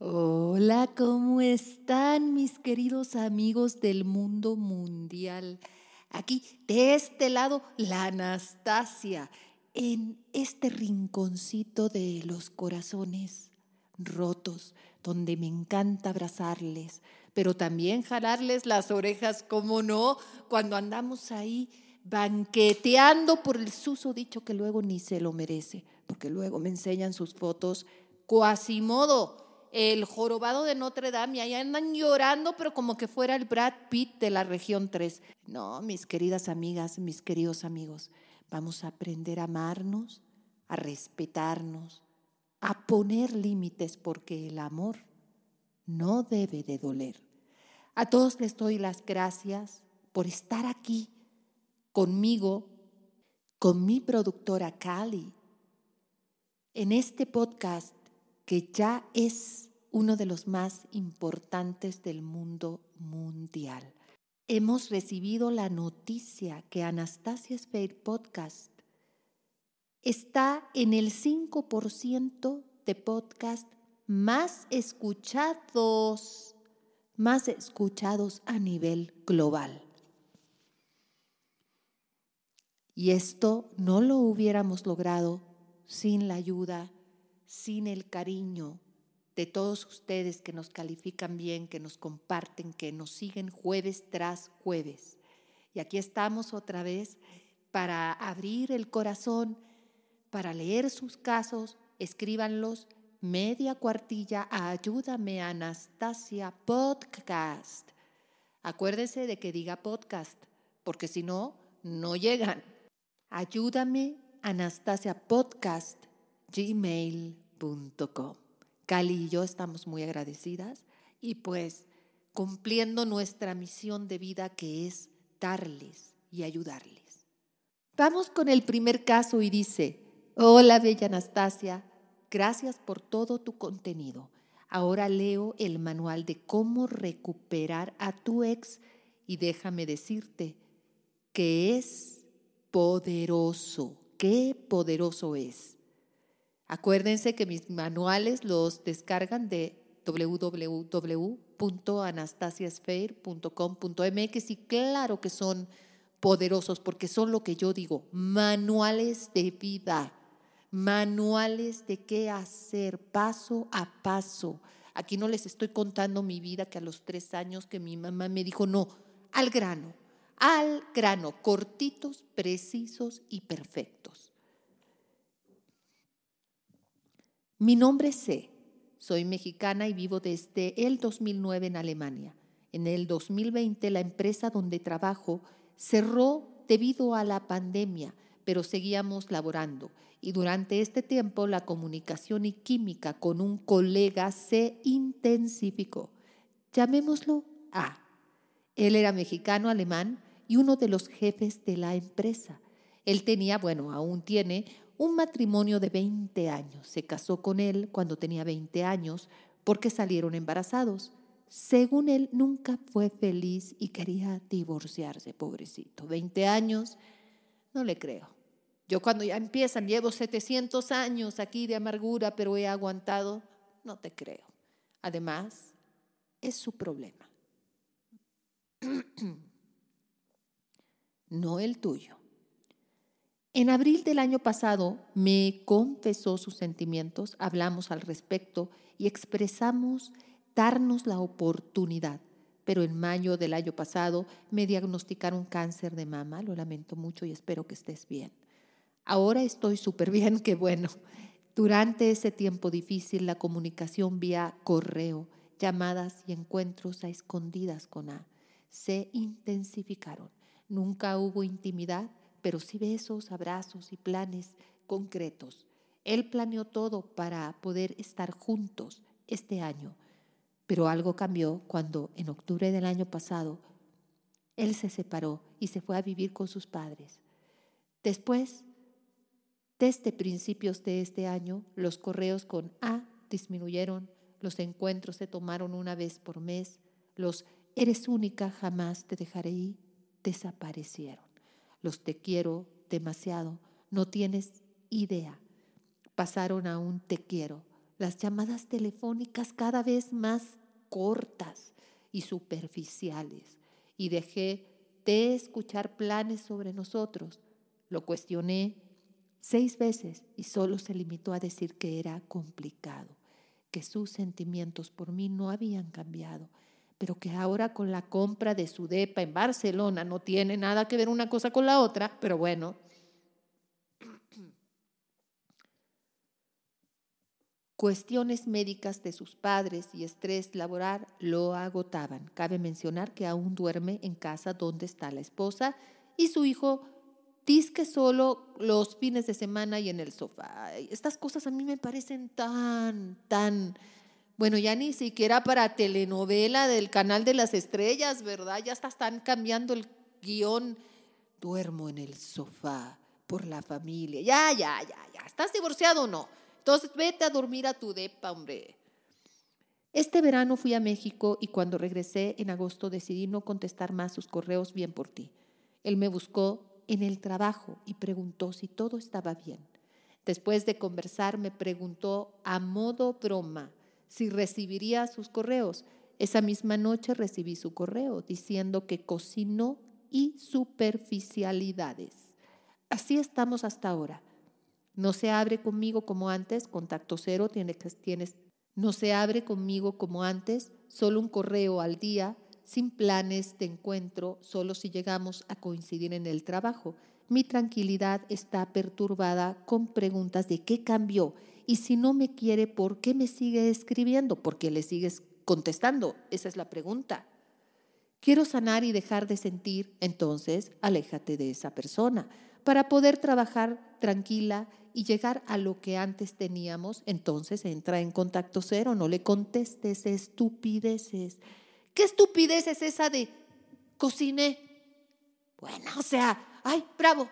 Hola, ¿cómo están mis queridos amigos del mundo mundial? Aquí, de este lado, la Anastasia, en este rinconcito de los corazones rotos, donde me encanta abrazarles, pero también jalarles las orejas, como no, cuando andamos ahí banqueteando por el suso dicho que luego ni se lo merece, porque luego me enseñan sus fotos, cuasimodo el jorobado de Notre Dame y ahí andan llorando, pero como que fuera el Brad Pitt de la región 3. No, mis queridas amigas, mis queridos amigos, vamos a aprender a amarnos, a respetarnos, a poner límites, porque el amor no debe de doler. A todos les doy las gracias por estar aquí conmigo, con mi productora Cali, en este podcast que ya es uno de los más importantes del mundo mundial. Hemos recibido la noticia que Anastasia Spade Podcast está en el 5% de podcast más escuchados, más escuchados a nivel global. Y esto no lo hubiéramos logrado sin la ayuda sin el cariño de todos ustedes que nos califican bien, que nos comparten, que nos siguen jueves tras jueves. Y aquí estamos otra vez para abrir el corazón, para leer sus casos, escríbanlos media cuartilla a Ayúdame Anastasia Podcast. Acuérdense de que diga podcast, porque si no, no llegan. Ayúdame Anastasia Podcast gmail.com. Cali y yo estamos muy agradecidas y pues cumpliendo nuestra misión de vida que es darles y ayudarles. Vamos con el primer caso y dice, hola bella Anastasia, gracias por todo tu contenido. Ahora leo el manual de cómo recuperar a tu ex y déjame decirte que es poderoso, qué poderoso es. Acuérdense que mis manuales los descargan de www.anastasiasfair.com.mx y claro que son poderosos porque son lo que yo digo, manuales de vida, manuales de qué hacer paso a paso. Aquí no les estoy contando mi vida que a los tres años que mi mamá me dijo, no, al grano, al grano, cortitos, precisos y perfectos. Mi nombre es C. Soy mexicana y vivo desde el 2009 en Alemania. En el 2020 la empresa donde trabajo cerró debido a la pandemia, pero seguíamos laborando. Y durante este tiempo la comunicación y química con un colega se intensificó. Llamémoslo A. Él era mexicano alemán y uno de los jefes de la empresa. Él tenía, bueno, aún tiene un matrimonio de 20 años. Se casó con él cuando tenía 20 años porque salieron embarazados. Según él, nunca fue feliz y quería divorciarse, pobrecito. 20 años, no le creo. Yo cuando ya empiezan, llevo 700 años aquí de amargura, pero he aguantado, no te creo. Además, es su problema, no el tuyo. En abril del año pasado me confesó sus sentimientos, hablamos al respecto y expresamos darnos la oportunidad. Pero en mayo del año pasado me diagnosticaron cáncer de mama, lo lamento mucho y espero que estés bien. Ahora estoy súper bien, qué bueno. Durante ese tiempo difícil, la comunicación vía correo, llamadas y encuentros a escondidas con A se intensificaron. Nunca hubo intimidad, pero sí besos, abrazos y planes concretos. Él planeó todo para poder estar juntos este año, pero algo cambió cuando en octubre del año pasado él se separó y se fue a vivir con sus padres. Después, desde principios de este año, los correos con A disminuyeron, los encuentros se tomaron una vez por mes, los eres única, jamás te dejaré ir, desaparecieron los te quiero demasiado, no tienes idea. Pasaron a un te quiero, las llamadas telefónicas cada vez más cortas y superficiales y dejé de escuchar planes sobre nosotros. Lo cuestioné seis veces y solo se limitó a decir que era complicado, que sus sentimientos por mí no habían cambiado, pero que ahora con la compra de su depa en Barcelona no tiene nada que ver una cosa con la otra, pero bueno, Cuestiones médicas de sus padres y estrés laboral lo agotaban. Cabe mencionar que aún duerme en casa donde está la esposa y su hijo disque solo los fines de semana y en el sofá. Estas cosas a mí me parecen tan, tan, bueno, ya ni siquiera para telenovela del canal de las estrellas, ¿verdad? Ya hasta están cambiando el guion. Duermo en el sofá por la familia. Ya, ya, ya, ya. ¿Estás divorciado o no? Entonces, vete a dormir a tu depa, hombre. Este verano fui a México y cuando regresé en agosto decidí no contestar más sus correos bien por ti. Él me buscó en el trabajo y preguntó si todo estaba bien. Después de conversar me preguntó a modo broma si recibiría sus correos. Esa misma noche recibí su correo diciendo que cocinó y superficialidades. Así estamos hasta ahora. No se abre conmigo como antes, contacto cero, tienes, tienes, no se abre conmigo como antes, solo un correo al día, sin planes de encuentro, solo si llegamos a coincidir en el trabajo. Mi tranquilidad está perturbada con preguntas de qué cambió y si no me quiere, ¿por qué me sigue escribiendo? ¿Por qué le sigues contestando? Esa es la pregunta. Quiero sanar y dejar de sentir, entonces aléjate de esa persona para poder trabajar tranquila y llegar a lo que antes teníamos, entonces entra en contacto cero, no le contestes estupideces. ¿Qué estupidez es esa de cociné? Bueno, o sea, ay, bravo,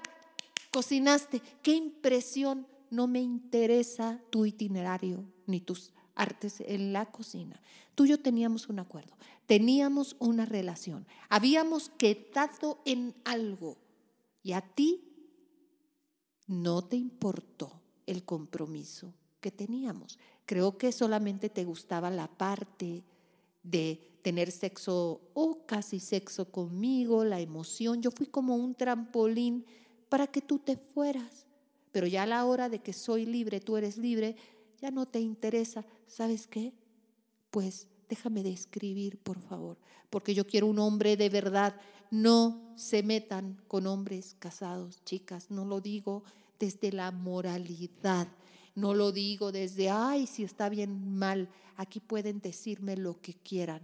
cocinaste, qué impresión, no me interesa tu itinerario ni tus artes en la cocina. Tú y yo teníamos un acuerdo, teníamos una relación, habíamos quedado en algo y a ti no te importó el compromiso que teníamos. Creo que solamente te gustaba la parte de tener sexo o casi sexo conmigo, la emoción. Yo fui como un trampolín para que tú te fueras. Pero ya a la hora de que soy libre, tú eres libre, ya no te interesa. ¿Sabes qué? Pues déjame de escribir, por favor, porque yo quiero un hombre de verdad. No se metan con hombres casados, chicas, no lo digo desde la moralidad, no lo digo desde, ay, si está bien mal, aquí pueden decirme lo que quieran.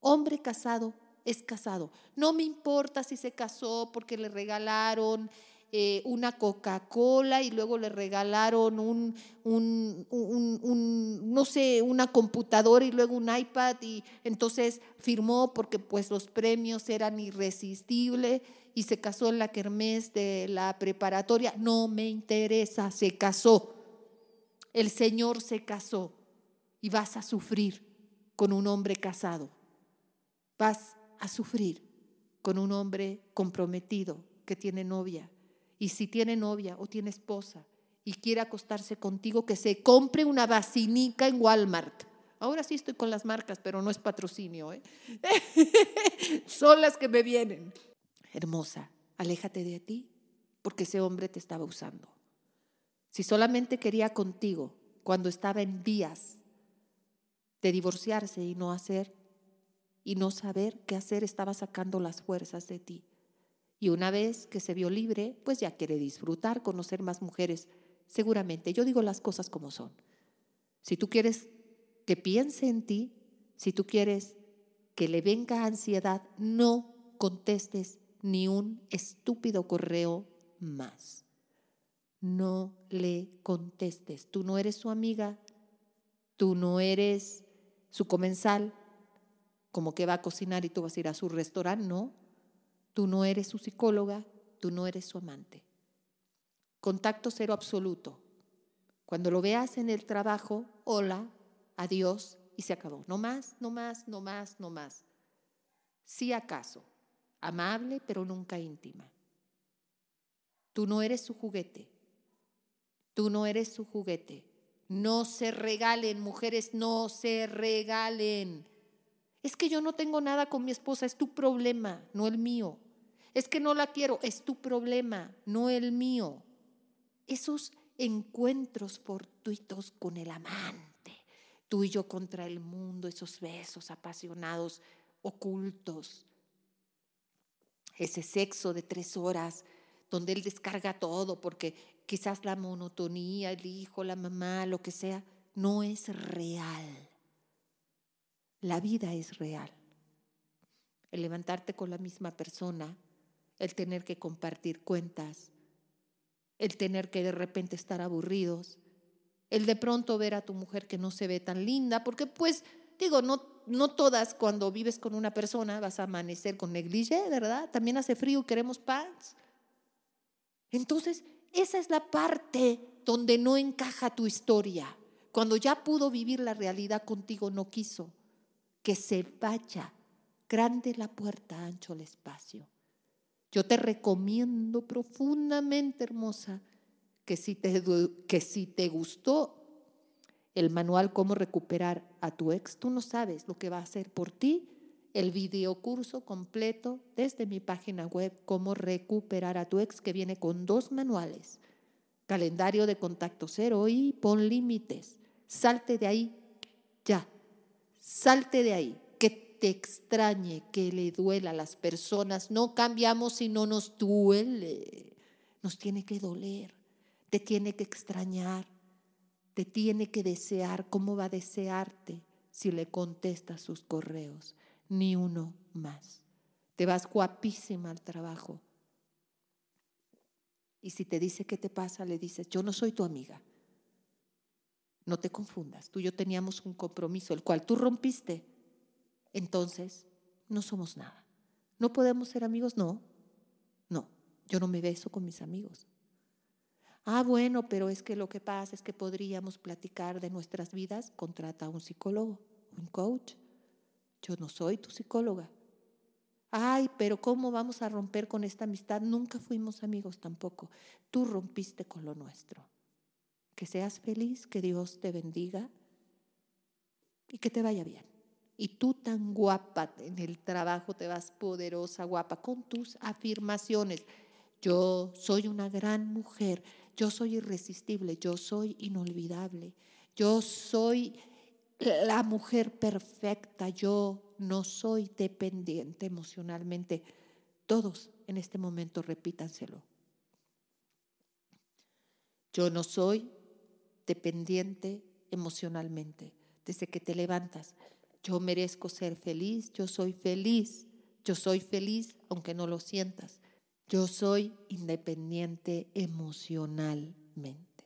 Hombre casado es casado. No me importa si se casó porque le regalaron eh, una Coca-Cola y luego le regalaron un, un, no sé, una computadora y luego un iPad y entonces firmó porque pues los premios eran irresistibles y se casó en la kermés de la preparatoria. No me interesa, se casó. El Señor se casó y vas a sufrir con un hombre casado. Vas a sufrir con un hombre comprometido que tiene novia y si tiene novia o tiene esposa y quiere acostarse contigo, que se compre una vacinica en Walmart. Ahora sí estoy con las marcas, pero no es patrocinio. ¿eh? Son las que me vienen. Hermosa, aléjate de ti, porque ese hombre te estaba usando. Si solamente quería contigo cuando estaba en vías de divorciarse y no hacer y no saber qué hacer, estaba sacando las fuerzas de ti. Y una vez que se vio libre, pues ya quiere disfrutar, conocer más mujeres. Seguramente, yo digo las cosas como son. Si tú quieres que piense en ti, si tú quieres que le venga ansiedad, no contestes ni un estúpido correo más. No le contestes. Tú no eres su amiga, tú no eres su comensal, como que va a cocinar y tú vas a ir a su restaurante, no. Tú no eres su psicóloga, tú no eres su amante. Contacto cero absoluto. Cuando lo veas en el trabajo, hola, adiós y se acabó. No más, no más, no más, no más. Si acaso, amable pero nunca íntima. Tú no eres su juguete. Tú no eres su juguete. No se regalen, mujeres, no se regalen. Es que yo no tengo nada con mi esposa, es tu problema, no el mío. Es que no la quiero, es tu problema, no el mío. Esos encuentros fortuitos con el amante, tú y yo contra el mundo, esos besos apasionados, ocultos, ese sexo de tres horas donde él descarga todo porque quizás la monotonía, el hijo, la mamá, lo que sea, no es real. La vida es real. El levantarte con la misma persona, el tener que compartir cuentas, el tener que de repente estar aburridos, el de pronto ver a tu mujer que no se ve tan linda, porque pues digo, no, no todas cuando vives con una persona vas a amanecer con negligé, ¿verdad? También hace frío queremos pants. Entonces, esa es la parte donde no encaja tu historia. Cuando ya pudo vivir la realidad contigo, no quiso que se vaya. Grande la puerta, ancho el espacio. Yo te recomiendo profundamente, hermosa, que si te, que si te gustó el manual Cómo recuperar a tu ex, tú no sabes lo que va a hacer por ti el videocurso completo desde mi página web Cómo recuperar a tu ex, que viene con dos manuales, calendario de contacto cero y pon límites. Salte de ahí ya, salte de ahí, te extrañe, que le duela a las personas. No cambiamos si no nos duele, nos tiene que doler, te tiene que extrañar, te tiene que desear. ¿Cómo va a desearte si le contestas sus correos? ni uno más. Te vas guapísima al trabajo. Y si te dice qué te pasa, le dices, yo no soy tu amiga. No te confundas, tú y yo teníamos un compromiso, el cual tú rompiste. Entonces, no somos nada. ¿No podemos ser amigos? No, no, yo no me beso con mis amigos. Ah, bueno, pero es que lo que pasa es que podríamos platicar de nuestras vidas, contrata a un psicólogo, un coach. Yo no soy tu psicóloga. Ay, pero ¿cómo vamos a romper con esta amistad? Nunca fuimos amigos tampoco. Tú rompiste con lo nuestro. Que seas feliz, que Dios te bendiga y que te vaya bien. Y tú tan guapa en el trabajo, te vas poderosa, guapa, con tus afirmaciones. Yo soy una gran mujer, yo soy irresistible, yo soy inolvidable, yo soy la mujer perfecta, yo no soy dependiente emocionalmente. Todos en este momento repítanselo. Yo no soy dependiente emocionalmente. Desde que te levantas, yo merezco ser feliz, yo soy feliz, yo soy feliz aunque no lo sientas. Yo soy independiente emocionalmente.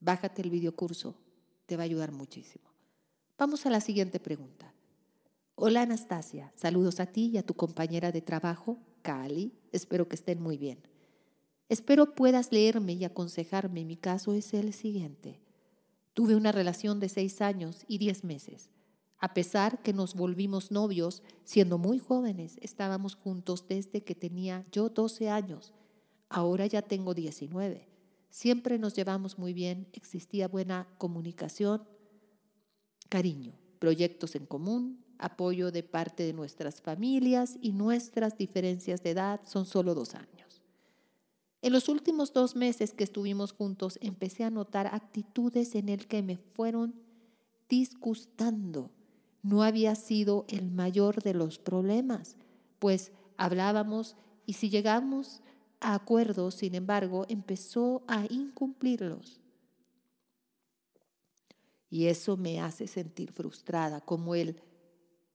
Bájate el videocurso, te va a ayudar muchísimo. Vamos a la siguiente pregunta. Hola Anastasia, saludos a ti y a tu compañera de trabajo, Cali. Espero que estén muy bien. Espero puedas leerme y aconsejarme. Mi caso es el siguiente. Tuve una relación de seis años y diez meses. A pesar que nos volvimos novios siendo muy jóvenes, estábamos juntos desde que tenía yo 12 años. Ahora ya tengo 19. Siempre nos llevamos muy bien, existía buena comunicación cariño, proyectos en común, apoyo de parte de nuestras familias y nuestras diferencias de edad son solo dos años. En los últimos dos meses que estuvimos juntos empecé a notar actitudes en el que me fueron disgustando. No había sido el mayor de los problemas, pues hablábamos y si llegamos a acuerdos, sin embargo, empezó a incumplirlos. Y eso me hace sentir frustrada, como él,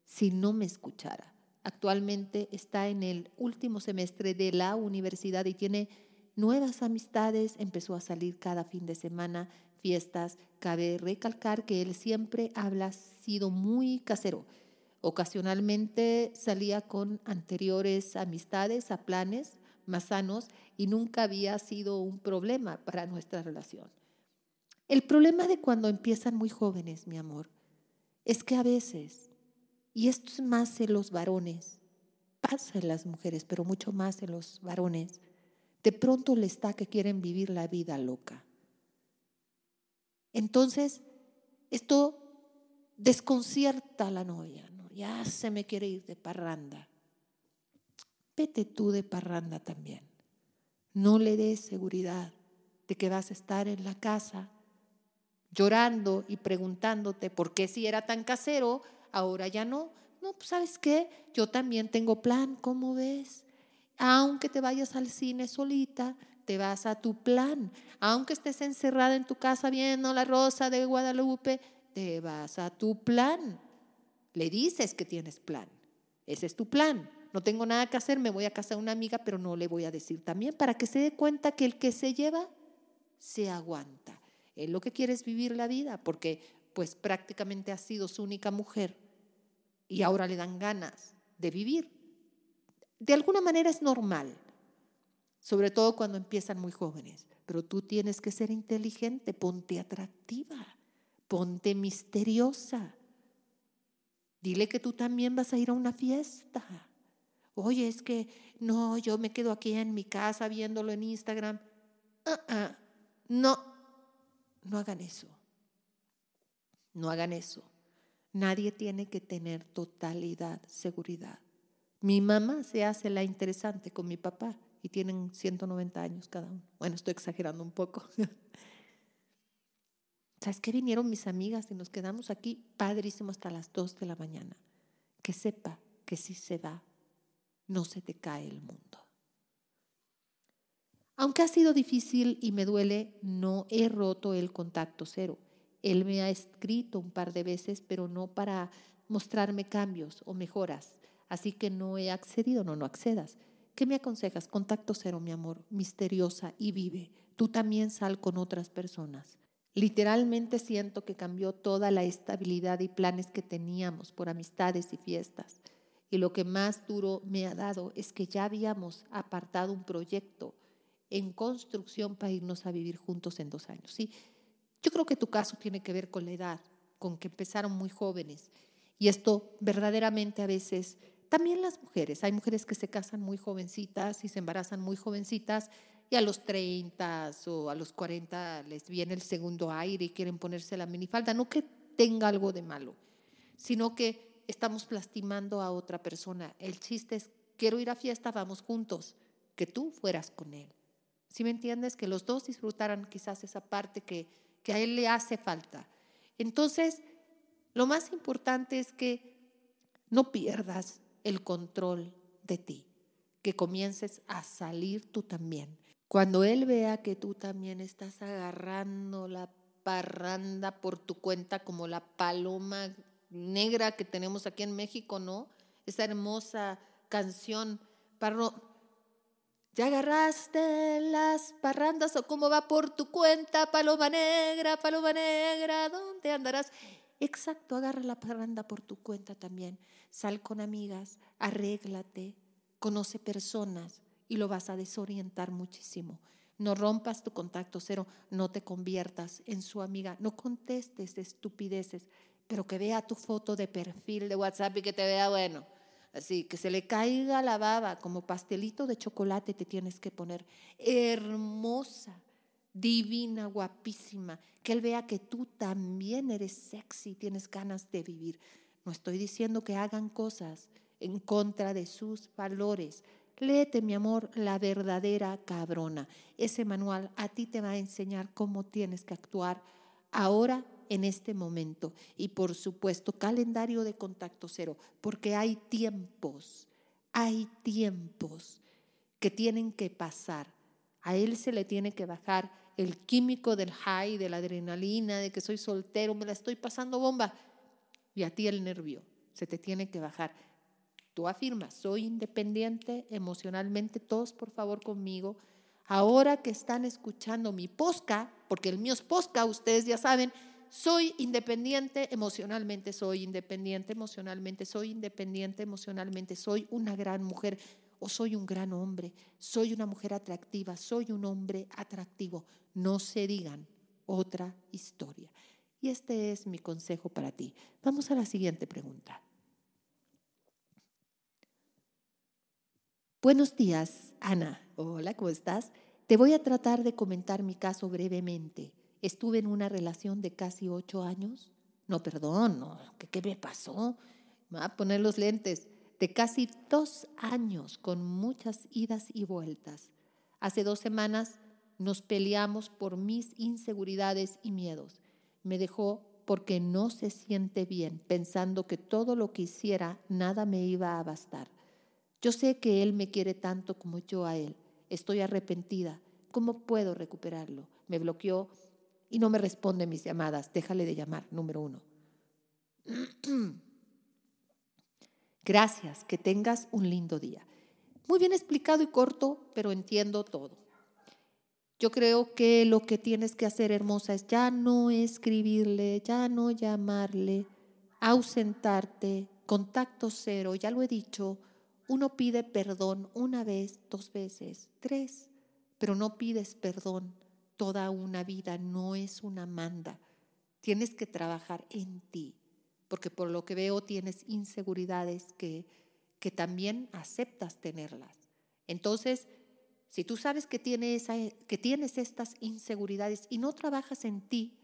si no me escuchara. Actualmente está en el último semestre de la universidad y tiene nuevas amistades, empezó a salir cada fin de semana, fiestas. Cabe recalcar que él siempre habla sido muy casero. Ocasionalmente salía con anteriores amistades a planes más sanos y nunca había sido un problema para nuestra relación. El problema de cuando empiezan muy jóvenes, mi amor, es que a veces, y esto es más en los varones, pasa en las mujeres, pero mucho más en los varones, de pronto les está que quieren vivir la vida loca. Entonces, esto desconcierta a la novia, ¿no? ya se me quiere ir de parranda. Vete tú de parranda también. No le des seguridad de que vas a estar en la casa llorando y preguntándote por qué si era tan casero, ahora ya no. No, pues sabes qué, yo también tengo plan, ¿cómo ves? Aunque te vayas al cine solita, te vas a tu plan. Aunque estés encerrada en tu casa viendo la rosa de Guadalupe, te vas a tu plan. Le dices que tienes plan. Ese es tu plan. No tengo nada que hacer, me voy a casa de una amiga, pero no le voy a decir también para que se dé cuenta que el que se lleva se aguanta. Es lo que quiere es vivir la vida, porque pues prácticamente ha sido su única mujer y ahora le dan ganas de vivir. De alguna manera es normal, sobre todo cuando empiezan muy jóvenes, pero tú tienes que ser inteligente, ponte atractiva, ponte misteriosa. Dile que tú también vas a ir a una fiesta. Oye, es que no, yo me quedo aquí en mi casa viéndolo en Instagram. Ah, no, no hagan eso. No hagan eso. Nadie tiene que tener totalidad, seguridad. Mi mamá se hace la interesante con mi papá y tienen 190 años cada uno. Bueno, estoy exagerando un poco. ¿Sabes qué? Vinieron mis amigas y nos quedamos aquí padrísimo hasta las 2 de la mañana. Que sepa que si se va, no se te cae el mundo. Aunque ha sido difícil y me duele, no he roto el contacto cero. Él me ha escrito un par de veces, pero no para mostrarme cambios o mejoras. Así que no he accedido, no, no accedas. ¿Qué me aconsejas? Contacto cero, mi amor, misteriosa y vive. Tú también sal con otras personas. Literalmente siento que cambió toda la estabilidad y planes que teníamos por amistades y fiestas. Y lo que más duro me ha dado es que ya habíamos apartado un proyecto en construcción para irnos a vivir juntos en dos años. Sí, yo creo que tu caso tiene que ver con la edad, con que empezaron muy jóvenes. Y esto verdaderamente a veces, también las mujeres, hay mujeres que se casan muy jovencitas y se embarazan muy jovencitas y a los 30 o a los 40 les viene el segundo aire y quieren ponerse la minifalda. No que tenga algo de malo, sino que estamos lastimando a otra persona. El chiste es, quiero ir a fiesta, vamos juntos, que tú fueras con él. Si me entiendes? Que los dos disfrutaran quizás esa parte que, que a él le hace falta. Entonces, lo más importante es que no pierdas el control de ti, que comiences a salir tú también. Cuando él vea que tú también estás agarrando la parranda por tu cuenta como la paloma negra que tenemos aquí en México, ¿no? Esa hermosa canción, ¿Ya agarraste las parrandas o cómo va por tu cuenta, paloma negra, paloma negra? ¿Dónde andarás? Exacto, agarra la parranda por tu cuenta también. Sal con amigas, arréglate, conoce personas y lo vas a desorientar muchísimo. No rompas tu contacto cero, no te conviertas en su amiga, no contestes de estupideces, pero que vea tu foto de perfil de WhatsApp y que te vea bueno Así que se le caiga la baba como pastelito de chocolate te tienes que poner. Hermosa, divina, guapísima. Que él vea que tú también eres sexy, tienes ganas de vivir. No estoy diciendo que hagan cosas en contra de sus valores. Léete, mi amor, la verdadera cabrona. Ese manual a ti te va a enseñar cómo tienes que actuar ahora en este momento. Y por supuesto, calendario de contacto cero, porque hay tiempos, hay tiempos que tienen que pasar. A él se le tiene que bajar el químico del high, de la adrenalina, de que soy soltero, me la estoy pasando bomba. Y a ti el nervio, se te tiene que bajar. Tú afirmas, soy independiente emocionalmente, todos por favor conmigo. Ahora que están escuchando mi posca, porque el mío es posca, ustedes ya saben, soy independiente emocionalmente, soy independiente emocionalmente, soy independiente emocionalmente, soy una gran mujer o soy un gran hombre, soy una mujer atractiva, soy un hombre atractivo. No se digan otra historia. Y este es mi consejo para ti. Vamos a la siguiente pregunta. Buenos días, Ana. Hola, ¿cómo estás? Te voy a tratar de comentar mi caso brevemente Estuve en una relación de casi ocho años. No, perdón, no, ¿qué, me pasó? Voy a poner los lentes. De casi dos años con muchas idas y vueltas. Hace dos semanas nos peleamos por mis inseguridades y miedos. Me dejó porque no se siente bien, pensando que todo lo que hiciera nada me iba a bastar. Yo sé que Él me quiere tanto como yo a Él. Estoy arrepentida. ¿Cómo puedo recuperarlo? Me bloqueó y no me responde mis llamadas. Déjale de llamar, número uno. Gracias, que tengas un lindo día. Muy bien explicado y corto, pero entiendo todo. Yo creo que lo que tienes que hacer, hermosa, es ya no escribirle, ya no llamarle, ausentarte, contacto cero, ya lo he dicho, uno pide perdón una vez, dos veces, tres, pero no pides perdón toda una vida, no es una manda. Tienes que trabajar en ti, porque por lo que veo tienes inseguridades que, que también aceptas tenerlas. Entonces, si tú sabes que tienes, estas inseguridades y no trabajas en ti,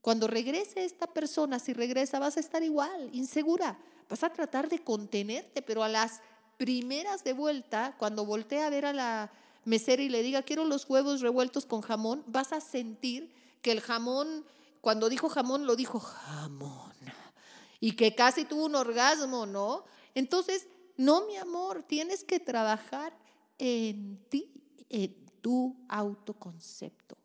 cuando regrese esta persona, si regresa, vas a estar igual, insegura. Vas a tratar de contenerte, pero a las primeras de vuelta, cuando voltee a ver a la mesera y le diga, quiero los huevos revueltos con jamón, vas a sentir que el jamón, cuando dijo jamón, lo dijo jamón. Y que casi tuvo un orgasmo, ¿no? Entonces, no, mi amor, tienes que trabajar en ti en tu autoconcepto,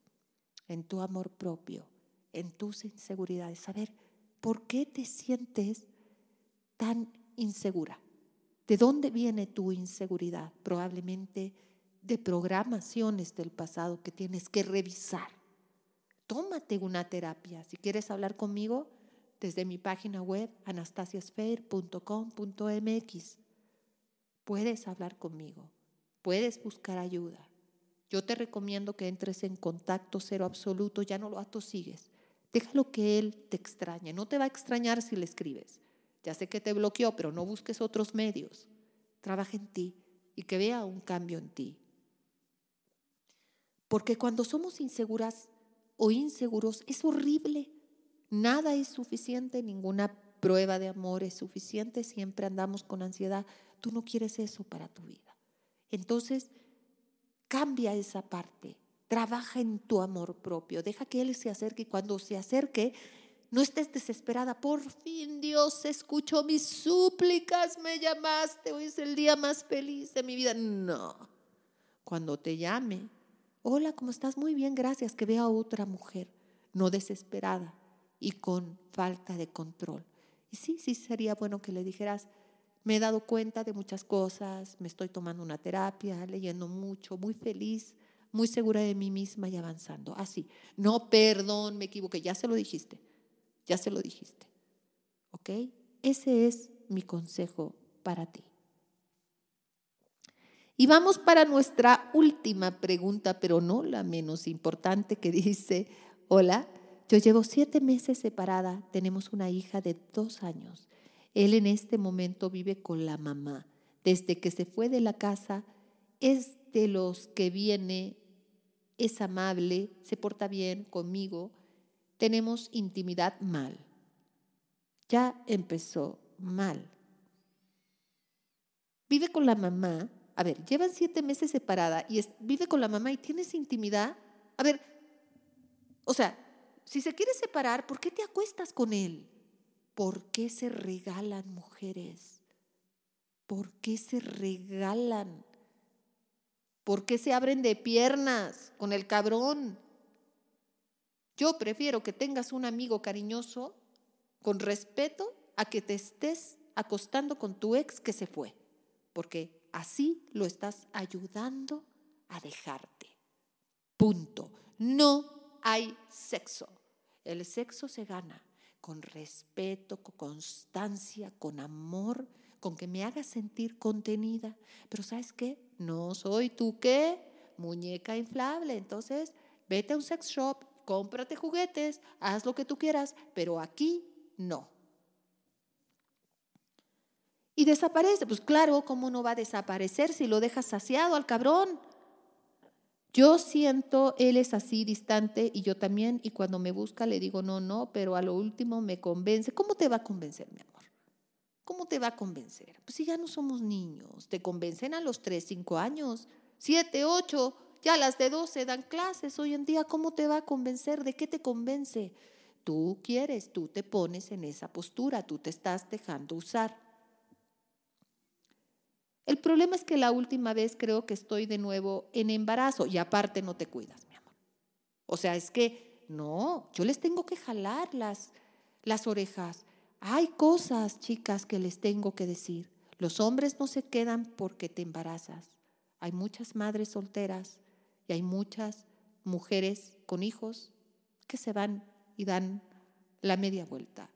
en tu amor propio, en tus inseguridades. Saber por qué te sientes tan insegura. ¿De dónde viene tu inseguridad? Probablemente de programaciones del pasado que tienes que revisar. Tómate una terapia. Si quieres hablar conmigo, desde mi página web anastasiasfair.com.mx. Puedes hablar conmigo, puedes buscar ayuda. Yo te recomiendo que entres en contacto cero absoluto, ya no lo atosigues. Déjalo que él te extrañe. No te va a extrañar si le escribes. Ya sé que te bloqueó, pero no busques otros medios. Trabaja en ti y que vea un cambio en ti. Porque cuando somos inseguras o inseguros es horrible. Nada es suficiente, ninguna prueba de amor es suficiente, siempre andamos con ansiedad. Tú no quieres eso para tu vida. Entonces, Cambia esa parte. Trabaja en tu amor propio. Deja que Él se acerque y cuando se acerque, no estés desesperada. Por fin Dios escuchó mis súplicas, me llamaste. Hoy es el día más feliz de mi vida. No. Cuando te llame, hola, ¿cómo estás? Muy bien, gracias. Que vea a otra mujer, no desesperada y con falta de control. Y sí, sí sería bueno que le dijeras, me he dado cuenta de muchas cosas, me estoy tomando una terapia, leyendo mucho, muy feliz, muy segura de mí misma y avanzando. Así, no, perdón, me equivoqué, ya se lo dijiste, ya se lo dijiste. ¿Ok? Ese es mi consejo para ti. Y vamos para nuestra última pregunta, pero no la menos importante, que dice, hola, yo llevo siete meses separada, tenemos una hija de dos años. Él en este momento vive con la mamá. Desde que se fue de la casa, es de los que viene, es amable, se porta bien conmigo. Tenemos intimidad mal. Ya empezó mal. Vive con la mamá. A ver, llevan siete meses separada y vive con la mamá y tienes intimidad. A ver, o sea, si se quiere separar, ¿por qué te acuestas con él? ¿Por qué se regalan mujeres? ¿Por qué se regalan? ¿Por qué se abren de piernas con el cabrón? Yo prefiero que tengas un amigo cariñoso con respeto a que te estés acostando con tu ex que se fue, porque así lo estás ayudando a dejarte. Punto. No hay sexo. El sexo se gana con respeto, con constancia, con amor, con que me haga sentir contenida. Pero ¿sabes qué? No soy tú qué, muñeca inflable. Entonces, vete a un sex shop, cómprate juguetes, haz lo que tú quieras, pero aquí no. Y desaparece. Pues claro, ¿cómo no va a desaparecer si lo dejas saciado al cabrón? Yo siento, él es así distante y yo también, y cuando me busca le digo, no, no, pero a lo último me convence. ¿Cómo te va a convencer, mi amor? ¿Cómo te va a convencer? Pues si ya no somos niños, te convencen a los 3, 5 años, 7, 8, ya las de 12 dan clases hoy en día, ¿cómo te va a convencer? ¿De qué te convence? Tú quieres, tú te pones en esa postura, tú te estás dejando usar. El problema es que la última vez creo que estoy de nuevo en embarazo y aparte no te cuidas, mi amor. O sea, es que no, yo les tengo que jalar las, las orejas. Hay cosas, chicas, que les tengo que decir. Los hombres no se quedan porque te embarazas. Hay muchas madres solteras y hay muchas mujeres con hijos que se van y dan la media vuelta.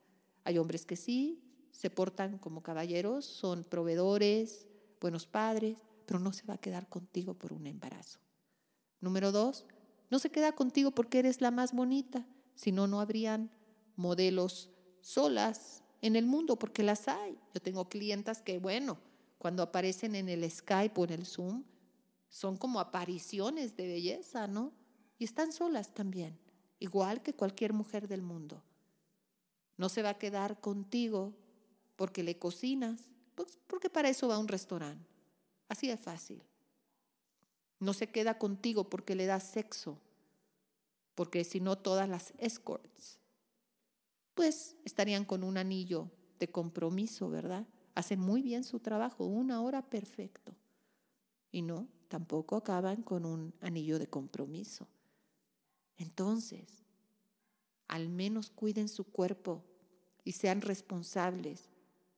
Hay hombres que sí, se portan como caballeros, son proveedores, buenos padres, pero no se va a quedar contigo por un embarazo. Número dos, no se queda contigo porque eres la más bonita, si no, no habrían modelos solas en el mundo, porque las hay. Yo tengo clientas que, bueno, cuando aparecen en el Skype o en el Zoom, son como apariciones de belleza, ¿no? Y están solas también, igual que cualquier mujer del mundo. No se va a quedar contigo porque le cocinas, pues porque para eso va a un restaurante. Así de fácil. No se queda contigo porque le das sexo, porque si no todas las escorts, pues estarían con un anillo de compromiso, ¿verdad? Hacen muy bien su trabajo, una hora perfecto. Y no, tampoco acaban con un anillo de compromiso. Entonces, al menos cuiden su cuerpo y sean responsables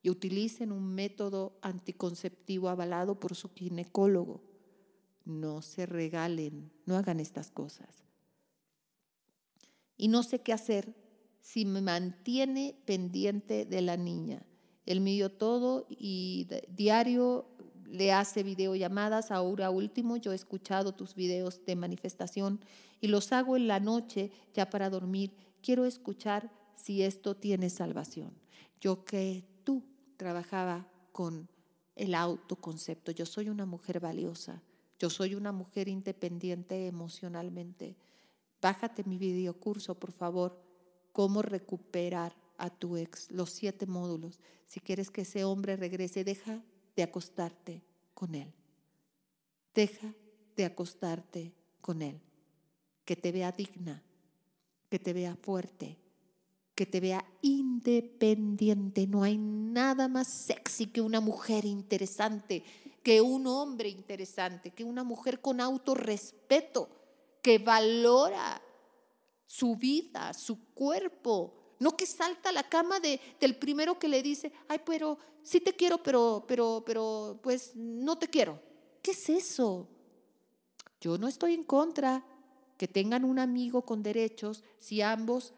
y utilicen un método anticonceptivo avalado por su ginecólogo. No se regalen, no hagan estas cosas. Y no sé qué hacer si me mantiene pendiente de la niña. El mío todo y diario le hace videollamadas. Ahora último, yo he escuchado tus videos de manifestación y los hago en la noche ya para dormir. Quiero escuchar si esto tiene salvación. Yo que trabajaba con el autoconcepto. Yo soy una mujer valiosa. Yo soy una mujer independiente emocionalmente. Bájate mi videocurso, por favor. Cómo recuperar a tu ex, los siete módulos. Si quieres que ese hombre regrese, deja de acostarte con él. Deja de acostarte con él. Que te vea digna, que te vea fuerte, que te vea independiente. No hay nada más sexy que una mujer interesante, que un hombre interesante, que una mujer con autorrespeto, que valora su vida, su cuerpo. No que salta a la cama de, del primero que le dice, ay, pero sí te quiero, pero, pero, pero, pues no te quiero. ¿Qué es eso? Yo no estoy en contra que tengan un amigo con derechos si ambos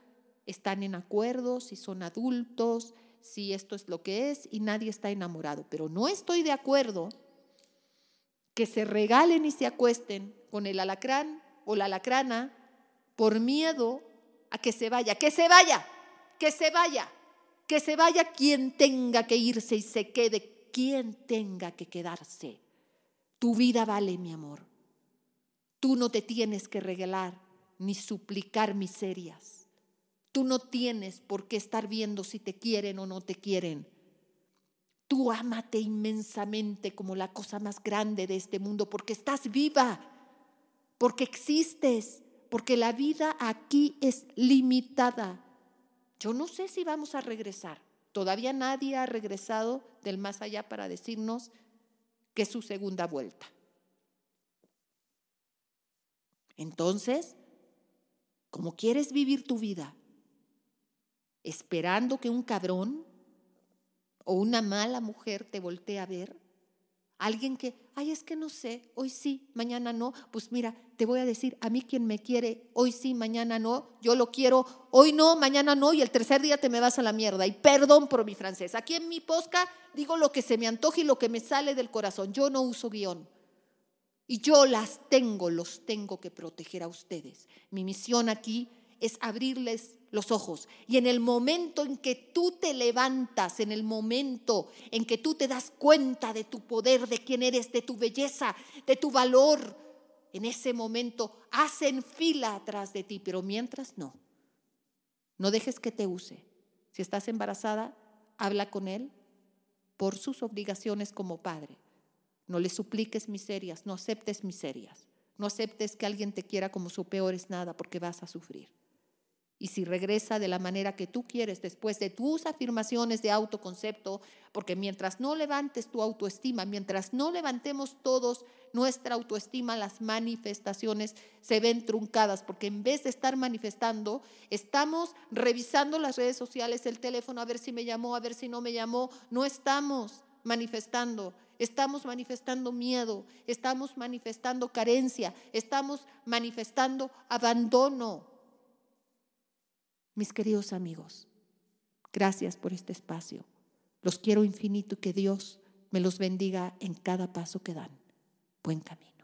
están en acuerdo, si son adultos, si esto es lo que es y nadie está enamorado. Pero no estoy de acuerdo que se regalen y se acuesten con el alacrán o la alacrana por miedo a que se vaya, que se vaya, que se vaya, que se vaya quien tenga que irse y se quede quien tenga que quedarse. Tu vida vale, mi amor. Tú no te tienes que regalar ni suplicar miserias. Tú no tienes por qué estar viendo si te quieren o no te quieren. Tú ámate inmensamente como la cosa más grande de este mundo porque estás viva, porque existes, porque la vida aquí es limitada. Yo no sé si vamos a regresar. Todavía nadie ha regresado del más allá para decirnos que es su segunda vuelta. Entonces, como quieres vivir tu vida, esperando que un cabrón o una mala mujer te voltee a ver. Alguien que, ay, es que no sé, hoy sí, mañana no. Pues mira, te voy a decir, a mí quien me quiere, hoy sí, mañana no, yo lo quiero, hoy no, mañana no, y el tercer día te me vas a la mierda. Y perdón por mi francés. Aquí en mi posca digo lo que se me antoja y lo que me sale del corazón. Yo no uso guion. Y yo las tengo, los tengo que proteger a ustedes. Mi misión aquí es abrirles los ojos. Y en el momento en que tú te levantas, en el momento en que tú te das cuenta de tu poder, de quién eres, de tu belleza, de tu valor, en ese momento hacen fila atrás de ti, pero mientras no. No dejes que te use. Si estás embarazada, habla con él por sus obligaciones como padre. No le supliques miserias, no aceptes miserias. No aceptes que alguien te quiera como su peor es nada porque vas a sufrir. Y si regresa de la manera que tú quieres después de tus afirmaciones de autoconcepto, porque mientras no levantes tu autoestima, mientras no levantemos todos nuestra autoestima, las manifestaciones se ven truncadas, porque en vez de estar manifestando, estamos revisando las redes sociales, el teléfono, a ver si me llamó, a ver si no me llamó, no estamos manifestando, estamos manifestando miedo, estamos manifestando carencia, estamos manifestando abandono. Mis queridos amigos, gracias por este espacio. Los quiero infinito y que Dios me los bendiga en cada paso que dan. Buen camino.